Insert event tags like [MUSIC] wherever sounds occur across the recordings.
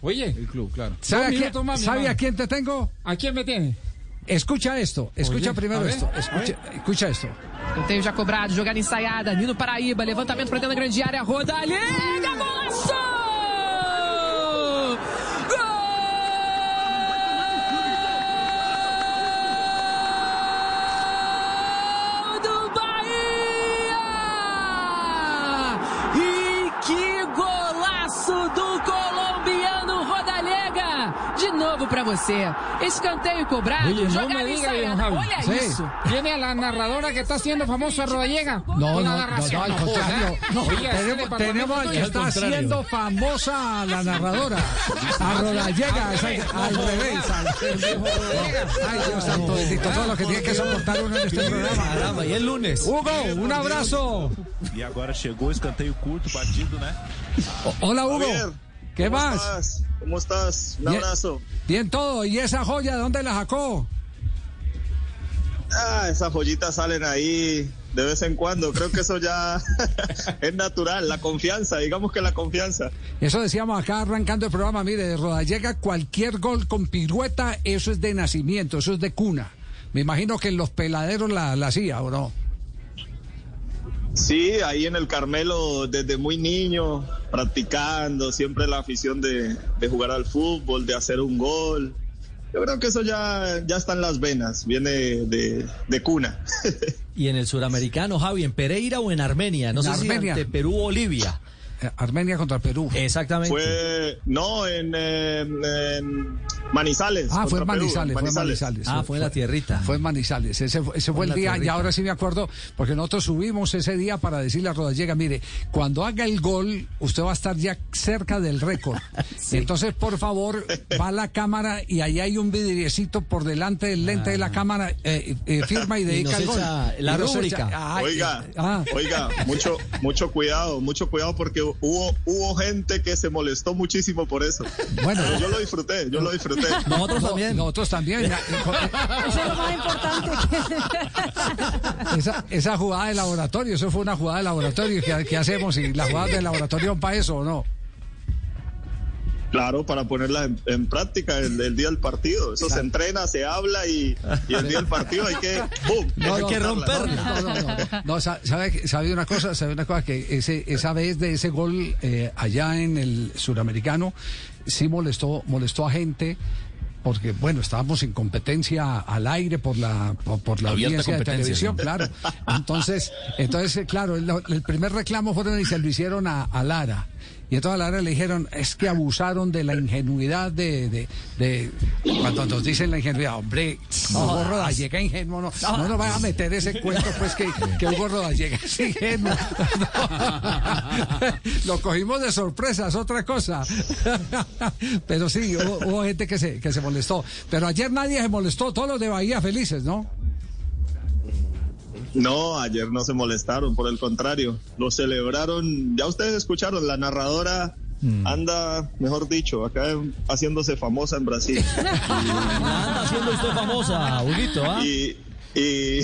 Oye, El club, claro. ¿Sabe, a quién, minutos más, mi sabe a hermano. quién te tengo? ¿a quién me tiene? Escucha esto, escucha Oye, primero esto, escucha, escucha esto. Escanteio já cobrado, jogada ensaiada, Nino Paraíba, levantamento pra dentro da grande área, Rodallega, golaço! Pra você. Escanteio cobrado, Oye, no me diga, ensaiada. Olha Sí. isso. Tiene a la narradora que está haciendo famosa Rodallega. No, no, no, narración, no, al contrario. No, Oye, tenemos, tenemos al que está haciendo famosa a la narradora, a Rodallega, al, revés. Ay, Dios santo bendito, todo lo que tiene que soportar uno en este programa. Y el lunes. Hugo, un abrazo. E agora chegou o escanteio curto, batido, né? Hola, Hugo. ¿Qué ¿cómo más? estás? ¿Cómo estás? Un Bien. abrazo. Bien todo. ¿Y esa joya de dónde la sacó? Ah, esas joyitas salen ahí de vez en cuando. Creo que eso ya [LAUGHS] es natural, la confianza, digamos que la confianza. Eso decíamos acá arrancando el programa, mire, de Rodallega cualquier gol con pirueta, eso es de nacimiento, eso es de cuna. Me imagino que en los peladeros la, la hacía, ¿o no? Sí, ahí en el Carmelo desde muy niño, practicando, siempre la afición de, de jugar al fútbol, de hacer un gol. Yo creo que eso ya, ya está en las venas, viene de, de cuna. [LAUGHS] Y en el suramericano, Javi, ¿en Pereira o en Armenia? No En sé Armenia. si ante Perú o Bolivia. Eh, Armenia contra Perú. Exactamente. Fue, no, en, en- en Manizales. Ah, fue en Perú, Manizales, fue en Manizales. Ah, fue en la tierrita. Fue en Manizales, ese, fue- ese fue Fue el día, y ahora sí me acuerdo, porque nosotros subimos ese día para decirle a Rodallega, mire, cuando haga el gol, usted va a estar ya cerca del récord. [LAUGHS] Entonces, por favor, va a la cámara y ahí hay un vidriecito por delante del lente de la cámara, eh, eh, firma y [LAUGHS] Y dedica nos el gol. la Y nos rúbrica. echa- ay, Oiga, ah. oiga, mucho, mucho cuidado, mucho cuidado porque hubo, hubo gente que se molestó muchísimo por eso. Bueno. Pero yo lo disfruté, yo lo disfruté. Nosotros No, también. Nosotros también. [LAUGHS] Eso es lo más importante. Esa, esa jugada de laboratorio, eso fue una jugada de laboratorio. ¿Qué, qué hacemos? ¿Y las jugadas de laboratorio son para eso o no? Claro, para ponerla en, en práctica el, el día del partido. Eso se entrena, se habla y, y el día del partido hay que, [LAUGHS] ¡boom! Hay que romperla. ¿no? No, no, no. No, sa- sabe, sabe una cosa, sabe una cosa que ese, esa vez de ese gol eh, allá en el suramericano sí molestó, molestó a gente. Porque, bueno, estábamos en competencia al aire por la, por, por la Abierta audiencia de televisión, claro. Entonces, entonces claro, el, el primer reclamo fueron y se lo hicieron a, a Lara. Y a Lara le dijeron, es que abusaron de la ingenuidad de, de, de- cuando nos dicen la ingenuidad, hombre, Hugo Rodallega ingenuo, no, no nos vaya a meter ese cuento, pues que, que Hugo Rodallega es ingenuo. [LAUGHS] No. Lo cogimos de sorpresa, es otra cosa. [LAUGHS] Pero sí, hubo, hubo gente que se, que se molestó. Pero ayer nadie se molestó, todos los de Bahía felices, ¿no? No, ayer no se molestaron, por el contrario, lo celebraron. Ya ustedes escucharon, la narradora anda, mejor dicho, acá haciéndose famosa en Brasil. [LAUGHS] Anda haciendo usted famosa, Huguito, ¿ah? y, y,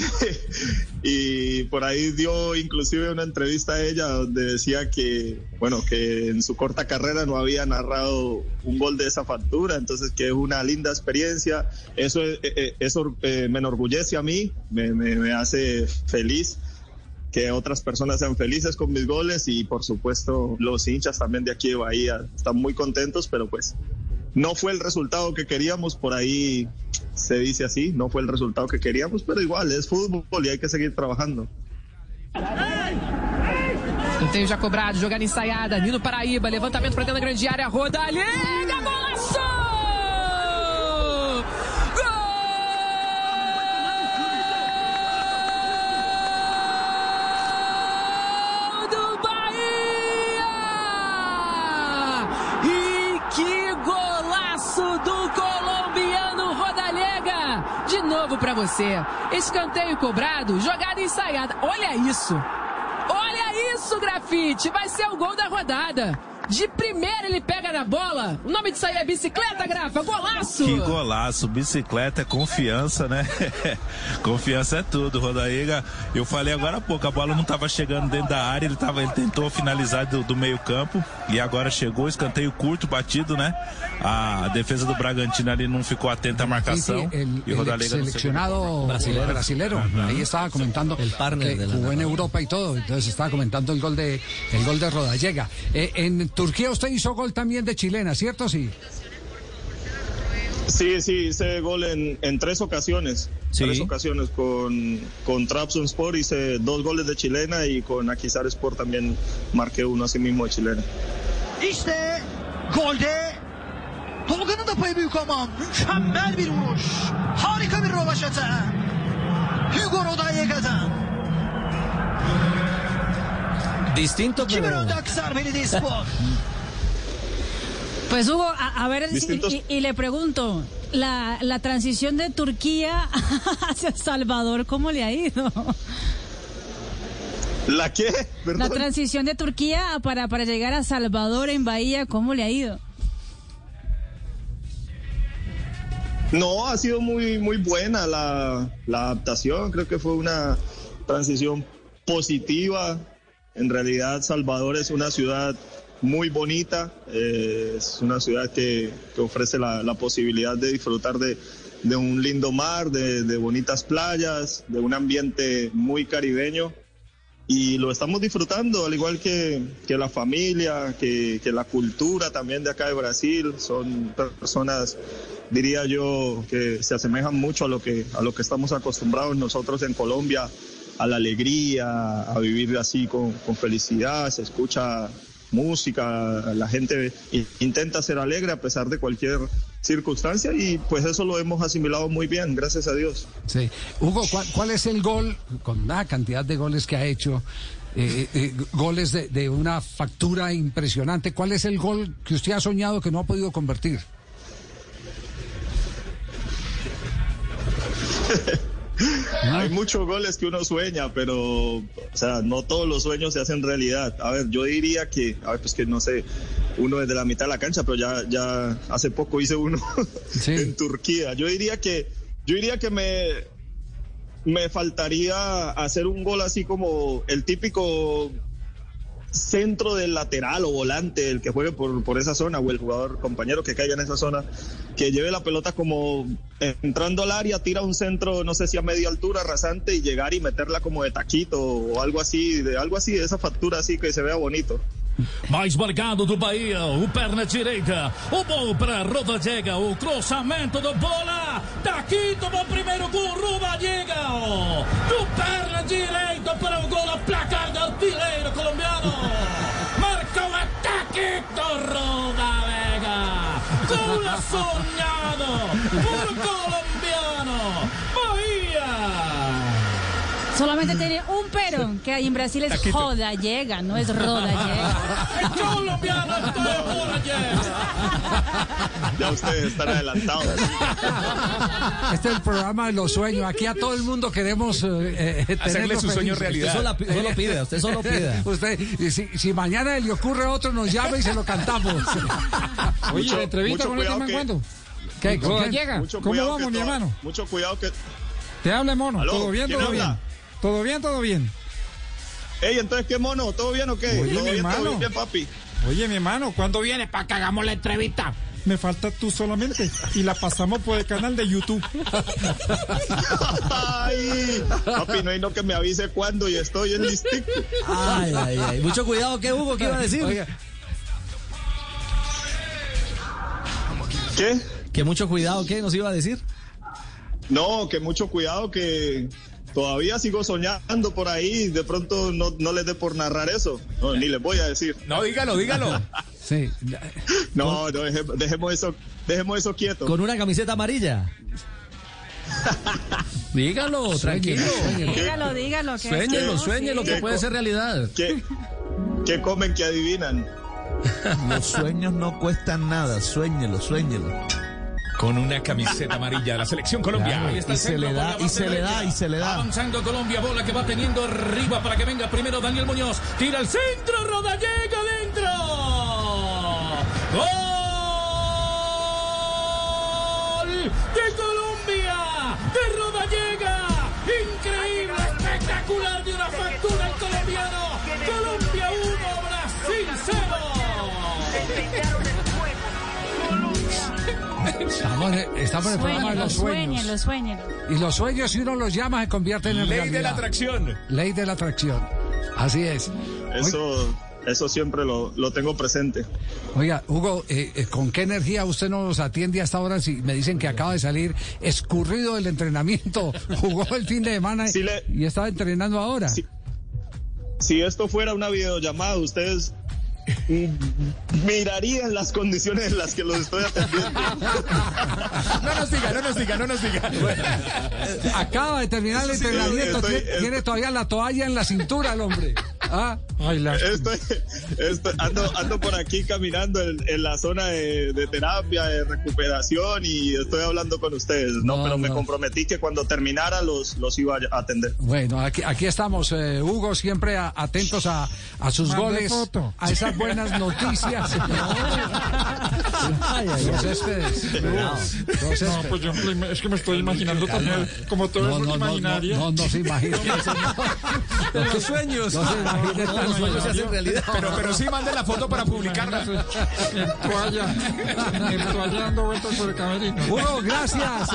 [LAUGHS] y por ahí dio inclusive una entrevista a ella donde decía que, bueno, que en su corta carrera no había narrado un gol de esa factura, entonces que es una linda experiencia. Eso, eh, eh, eso eh, me enorgullece a mí, me, me, me hace feliz que otras personas sean felices con mis goles y por supuesto los hinchas también de aquí de Bahía están muy contentos, pero pues no fue el resultado que queríamos, por ahí se dice así, no fue el resultado que queríamos, pero igual es fútbol y hay que seguir trabajando. Escanteio já cobrado, jogada ensaiada, Nino Paraíba, levantamento pra dentro da grande área, Rodallega, você. Escanteio cobrado, jogada ensaiada. Olha isso! Olha isso, grafite! Vai ser o gol da rodada. De primeira ele pega na bola. O nome disso aí é bicicleta, Grafa. Golaço! Que golaço, bicicleta é confiança, né? [LAUGHS] confiança é tudo, Rodaíga. Eu falei agora há pouco, a bola não estava chegando dentro da área, ele, tava, ele tentou finalizar do, do meio campo e agora chegou, escanteio curto, batido, né? A defesa do Bragantino ali não ficou atenta à marcação. El, y Rodalega seleccionado brasilero, Brasilero. ahí estaba comentando El partner que jugó en. Europa y todo, entonces estaba comentando el gol de el gol de Rodallega. Eh, en Turquía usted hizo gol también de chilena, ¿cierto? Sí. Sí, sí, hice gol en, en tres ocasiones. Sí. Tres ocasiones con, con Trabzonspor hice dos goles de chilena y con Akisar Sport también marqué uno así mismo de chilena. İşte golde Tolga'nın da payı büyük ama mükemmel bir vuruş. Harika bir rovaşata. Hugo Rodallega'dan. Distinto, pero Belediyespor? Pues Hugo, a, a ver, y, y le pregunto, la, la transición de Turquía [LAUGHS] hacia Salvador, ¿cómo le ha ido? ¿La qué? La Perdón. transición de Turquía para, para llegar a Salvador en Bahía, ¿cómo le ha ido? No, ha sido muy, muy buena la, la adaptación. Creo que fue una transición positiva. En realidad, Salvador es una ciudad muy bonita. eh, es una ciudad que, que ofrece la, la posibilidad de disfrutar de, de un lindo mar, de, de bonitas playas, de un ambiente muy caribeño. Y lo estamos disfrutando, al igual que, que la familia, que, que la cultura también de acá de Brasil. Son personas, diría yo, que se asemejan mucho a lo que, a lo que estamos acostumbrados nosotros en Colombia, a la alegría, a vivir así con, con felicidad, se escucha música, la gente intenta ser alegre a pesar de cualquier circunstancia y pues eso lo hemos asimilado muy bien, gracias a Dios. Sí. Hugo, ¿cuál, cuál es el gol, con la cantidad de goles que ha hecho, eh, eh, goles de, de una factura impresionante, cuál es el gol que usted ha soñado que no ha podido convertir? [LAUGHS] Hay muchos goles que uno sueña, pero, o sea, no todos los sueños se hacen realidad. A ver, yo diría que, a ver, pues que no sé, uno desde la mitad de la cancha, pero ya, ya hace poco hice uno [LAUGHS] Sí. en Turquía. Yo diría que, yo diría que me, me faltaría hacer un gol así como el típico centro del lateral o volante, el que juegue por, por esa zona, o el jugador compañero que caiga en esa zona, que lleve la pelota como entrando al área, tira un centro, no sé si a media altura, rasante, y llegar y meterla como de taquito o algo así, de algo así, de esa factura así que se vea bonito. Mais marcado do Bahia, o perna direita. O bom para Rodallega, o cruzamento do bola. Daqui tomou o primeiro gol, Rodallega. Do perna direita para o gol, a placar do artilheiro ataque do Rodallega. Gol soñado por Solamente tiene un pero, que ahí en Brasil es joda llega, no es roda [LAUGHS] llega. El colombiano está de Rodallega. Ya ustedes están adelantados. Este es el programa de los sueños. Aquí a todo el mundo queremos eh, eh, tenerlo su sueño feliz. realidad. Usted solo, solo pida, usted solo pida. Usted, [LAUGHS] si, si mañana le ocurre otro, nos llama y se lo cantamos. [LAUGHS] Oye, Mucho- la entrevista mucho con este cuidado man, que- ¿cuándo? ¿Qué? ¿Con Roda quién? llega. Mucho ¿Cómo vamos, mi hermano? Mucho cuidado que... Te habla, mono. Aló, ¿Todo bien, ¿quién todo habla? bien? ¿Todo bien, todo bien? Ey, entonces, ¿qué mono? ¿Todo bien o qué? Oye, ¿Todo mi bien, todo hermano. bien, papi? Oye, mi hermano, ¿cuándo vienes para que hagamos la entrevista? Me falta tú solamente y la pasamos por el canal de YouTube. [LAUGHS] Ay, papi, no hay no que me avise cuándo y estoy en listico. Ay, ay, ay. Mucho cuidado, ¿qué Hugo? ¿Qué iba a decir? Oiga, ¿Qué? Que mucho cuidado, ¿qué nos iba a decir? No, que mucho cuidado que todavía sigo soñando por ahí. De pronto no, no les dé por narrar eso. No, ni les voy a decir. No, dígalo, dígalo. [LAUGHS] sí. No, no, deje- dejemos eso, dejemos eso quieto. Con una camiseta amarilla. [LAUGHS] Dígalo, tranquilo. Dígalo, dígalo. suéñelo, sí. que puede ser realidad. ¿Qué, qué comen que adivinan? [LAUGHS] Los sueños no cuestan nada, sueñelo, sueñelo. Con una camiseta amarilla de la selección Colombia. Claro, está y se centro le da, y se le da, y se le da. Avanzando Colombia, bola que va teniendo arriba para que venga primero Daniel Muñoz. Tira el centro, roda, llega adentro. ¡Gol! ¡De Colombia! ¡De Rodallega! Estamos, estamos en el programa de los sueños. Sueñenlo, sueñenlo. Y los sueños, si uno los llama, se convierten en Ley realidad. de la atracción. Ley de la atracción. Así es. Eso, eso siempre lo, lo tengo presente. Oiga, Hugo, eh, eh, ¿con qué energía usted nos atiende hasta ahora si me dicen que acaba de salir escurrido del entrenamiento? [LAUGHS] Jugó el fin de semana Sí le- y estaba entrenando ahora. Sí. Si esto fuera una videollamada, ustedes mm, mirarían las condiciones en las que los estoy atendiendo. No nos diga, no nos diga, no nos diga. Acaba de terminar el sí, entrenamiento. estoy- tiene, estoy- tiene todavía la toalla en la cintura el hombre. ¿Ah? Ay, la... Estoy, estoy- ando, ando por aquí caminando en, en la zona de, de terapia, de recuperación y estoy hablando con ustedes. No, No, pero me comprometí que cuando terminara los, los iba a atender. Bueno, aquí, aquí estamos, eh, Hugo, siempre a- atentos a, a sus Mande goles, foto. a esas buenas noticias. [LAUGHS] Los céspedes. Los No, pues yo es que me estoy imaginando también como todo No, eso no, no, no, no se imagina. [LAUGHS] Los sueños. No se imagina esta Los sueños se hacen realidad. Pero, pero sí mande la foto para publicarla. En toalla, en [LAUGHS] toalla dando vueltas por el camerino. Hugo, gracias.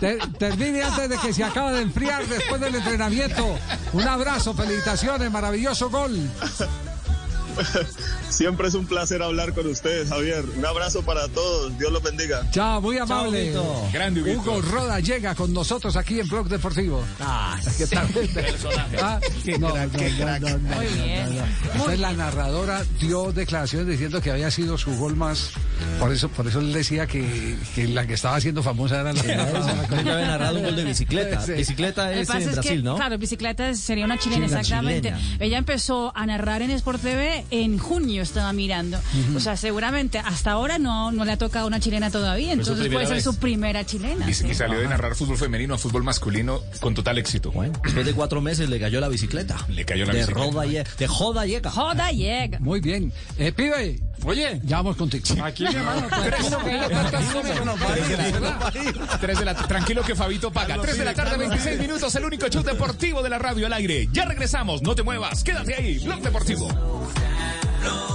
Te- termine antes de que se acabe de enfriar después del entrenamiento. Un abrazo, felicitaciones, maravilloso gol. [LAUGHS] Siempre es un placer hablar con ustedes, Javier. Un abrazo para todos. Dios los bendiga. Chao, muy amable. Huguito. Grande, Huguito. Hugo Roda llega con nosotros aquí en Blog Deportivo. Ah, [LAUGHS] ¿Qué tal? Ah, no, no, no, no, no, no, Muy bien. Entonces la narradora dio declaraciones diciendo que había sido su gol más. Por eso, por eso él decía que, que la que estaba haciendo famosa era la que había narrado un gol de bicicleta. Sí. Bicicleta es en es Brasil, que, ¿no? claro, bicicleta sería una chilena, exactamente. chilena. Ella empezó a narrar en Sport TV en junio, estaba mirando. O sea, seguramente hasta ahora no, no le ha tocado una chilena todavía, entonces puede ser vez. su primera chilena. Y, sí. y salió de narrar fútbol femenino a fútbol masculino con total éxito. Bueno, después de cuatro meses le cayó la bicicleta. Le cayó la de bicicleta. Roda Ye- de Joda llega. Joda llega. Muy bien. Eh, pibe, Oye, ya vamos contigo. aquí mi hermano, Tres de la, tranquilo que Fabito paga. 3 de la tarde, 26 minutos, el único show deportivo de la radio al aire. Ya regresamos, no te muevas, quédate ahí, Blog Deportivo. Blue.